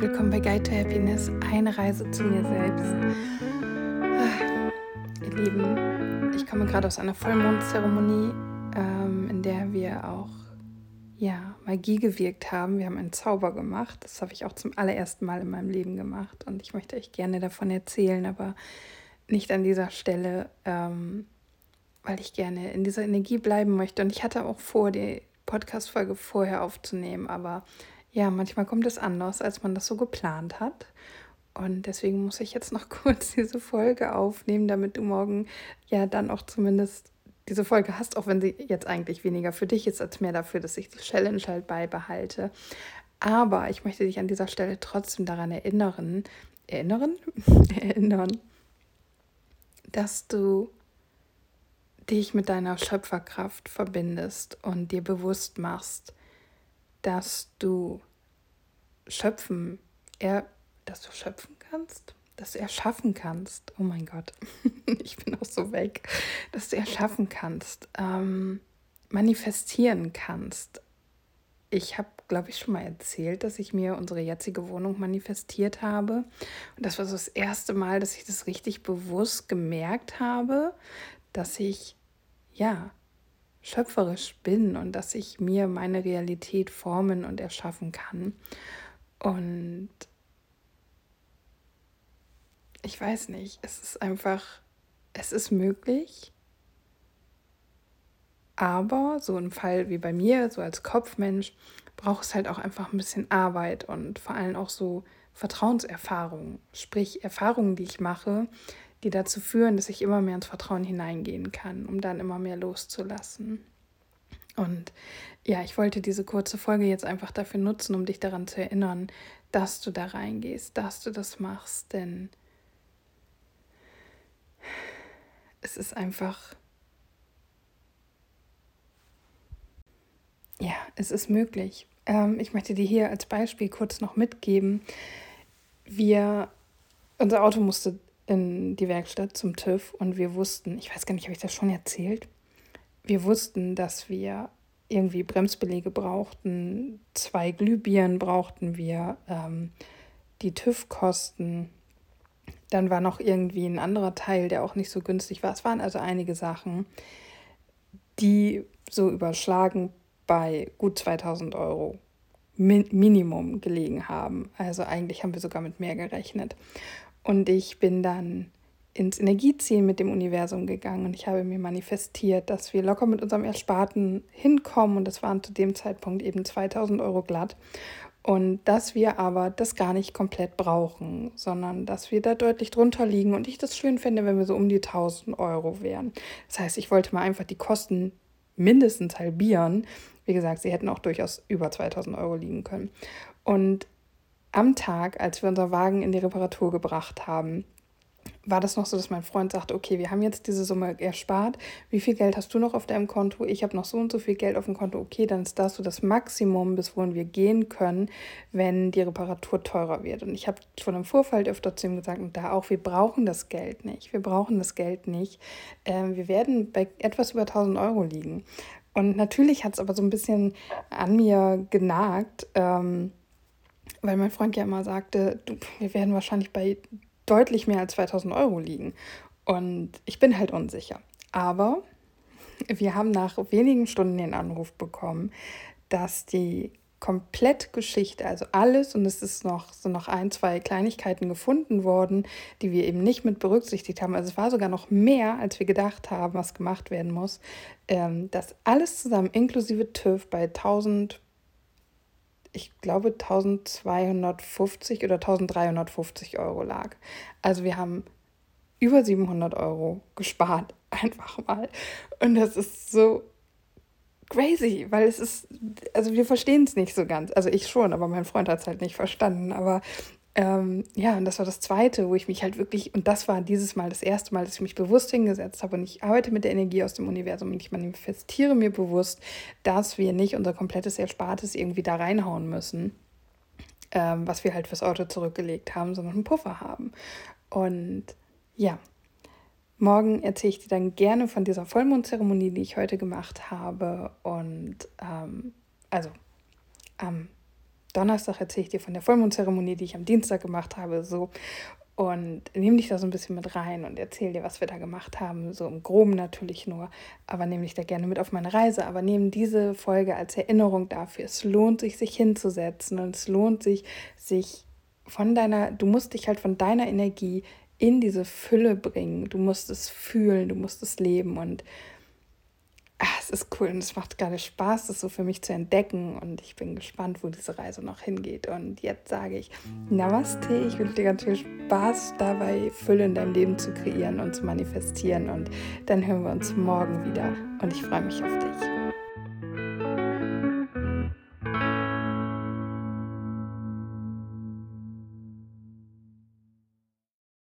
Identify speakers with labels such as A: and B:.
A: willkommen bei Guide to Happiness, eine Reise zu mir selbst. Ah, ihr Lieben, ich komme gerade aus einer Vollmondzeremonie, ähm, in der wir auch ja, Magie gewirkt haben. Wir haben einen Zauber gemacht. Das habe ich auch zum allerersten Mal in meinem Leben gemacht und ich möchte euch gerne davon erzählen, aber nicht an dieser Stelle, ähm, weil ich gerne in dieser Energie bleiben möchte. Und ich hatte auch vor, die Podcast-Folge vorher aufzunehmen, aber ja, manchmal kommt es anders, als man das so geplant hat. Und deswegen muss ich jetzt noch kurz diese Folge aufnehmen, damit du morgen ja dann auch zumindest diese Folge hast, auch wenn sie jetzt eigentlich weniger für dich ist, als mehr dafür, dass ich die Challenge halt beibehalte. Aber ich möchte dich an dieser Stelle trotzdem daran erinnern, erinnern, erinnern, dass du dich mit deiner Schöpferkraft verbindest und dir bewusst machst, dass du schöpfen, er, dass du schöpfen kannst, dass du erschaffen kannst. Oh mein Gott, ich bin auch so weg, dass du erschaffen kannst, ähm, manifestieren kannst. Ich habe, glaube ich, schon mal erzählt, dass ich mir unsere jetzige Wohnung manifestiert habe. Und das war so das erste Mal, dass ich das richtig bewusst gemerkt habe, dass ich, ja, schöpferisch bin und dass ich mir meine Realität formen und erschaffen kann. Und ich weiß nicht, es ist einfach, es ist möglich, aber so ein Fall wie bei mir, so als Kopfmensch, braucht es halt auch einfach ein bisschen Arbeit und vor allem auch so Vertrauenserfahrungen, sprich Erfahrungen, die ich mache, die dazu führen, dass ich immer mehr ins Vertrauen hineingehen kann, um dann immer mehr loszulassen. Und ja, ich wollte diese kurze Folge jetzt einfach dafür nutzen, um dich daran zu erinnern, dass du da reingehst, dass du das machst, denn es ist einfach, ja, es ist möglich. Ähm, ich möchte dir hier als Beispiel kurz noch mitgeben, wir, unser Auto musste in die Werkstatt zum TÜV und wir wussten, ich weiß gar nicht, habe ich das schon erzählt? Wir wussten, dass wir irgendwie Bremsbeläge brauchten, zwei Glühbirnen brauchten wir, ähm, die TÜV-Kosten. Dann war noch irgendwie ein anderer Teil, der auch nicht so günstig war. Es waren also einige Sachen, die so überschlagen bei gut 2000 Euro Minimum gelegen haben. Also eigentlich haben wir sogar mit mehr gerechnet. Und ich bin dann ins Energieziehen mit dem Universum gegangen und ich habe mir manifestiert, dass wir locker mit unserem Ersparten hinkommen und das waren zu dem Zeitpunkt eben 2000 Euro glatt und dass wir aber das gar nicht komplett brauchen, sondern dass wir da deutlich drunter liegen und ich das schön finde, wenn wir so um die 1000 Euro wären. Das heißt, ich wollte mal einfach die Kosten mindestens halbieren. Wie gesagt, sie hätten auch durchaus über 2000 Euro liegen können. Und am Tag, als wir unser Wagen in die Reparatur gebracht haben, war das noch so, dass mein Freund sagte, okay, wir haben jetzt diese Summe erspart. Wie viel Geld hast du noch auf deinem Konto? Ich habe noch so und so viel Geld auf dem Konto. Okay, dann ist das so das Maximum, bis wohin wir gehen können, wenn die Reparatur teurer wird. Und ich habe schon im Vorfeld öfter zu ihm gesagt, und da auch, wir brauchen das Geld nicht. Wir brauchen das Geld nicht. Ähm, wir werden bei etwas über 1000 Euro liegen. Und natürlich hat es aber so ein bisschen an mir genagt. Ähm, weil mein Freund ja immer sagte, du, wir werden wahrscheinlich bei deutlich mehr als 2000 Euro liegen. Und ich bin halt unsicher. Aber wir haben nach wenigen Stunden den Anruf bekommen, dass die Komplettgeschichte, also alles, und es ist noch so noch ein, zwei Kleinigkeiten gefunden worden, die wir eben nicht mit berücksichtigt haben. Also es war sogar noch mehr, als wir gedacht haben, was gemacht werden muss. Ähm, dass alles zusammen inklusive TÜV bei 1000 ich glaube, 1250 oder 1350 Euro lag. Also wir haben über 700 Euro gespart, einfach mal. Und das ist so crazy, weil es ist, also wir verstehen es nicht so ganz. Also ich schon, aber mein Freund hat es halt nicht verstanden. Aber ähm, ja, und das war das Zweite, wo ich mich halt wirklich, und das war dieses Mal das erste Mal, dass ich mich bewusst hingesetzt habe und ich arbeite mit der Energie aus dem Universum und ich manifestiere mir bewusst, dass wir nicht unser komplettes Erspartes irgendwie da reinhauen müssen, ähm, was wir halt fürs Auto zurückgelegt haben, sondern einen Puffer haben. Und ja, morgen erzähle ich dir dann gerne von dieser Vollmondzeremonie, die ich heute gemacht habe. Und ähm, also am Donnerstag erzähle ich dir von der Vollmondzeremonie, die ich am Dienstag gemacht habe, so. Und nehme dich da so ein bisschen mit rein und erzähle dir, was wir da gemacht haben. So im Groben natürlich nur, aber nehme dich da gerne mit auf meine Reise. Aber nehme diese Folge als Erinnerung dafür. Es lohnt sich, sich hinzusetzen und es lohnt sich, sich von deiner, du musst dich halt von deiner Energie in diese Fülle bringen. Du musst es fühlen, du musst es leben und ach, es ist cool und es macht gerade Spaß, das so für mich zu entdecken und ich bin gespannt, wo diese Reise noch hingeht. Und jetzt sage ich Namaste, ich wünsche dir ganz viel Spaß dabei, Fülle in deinem Leben zu kreieren und zu manifestieren und dann hören wir uns morgen wieder und ich freue mich auf dich.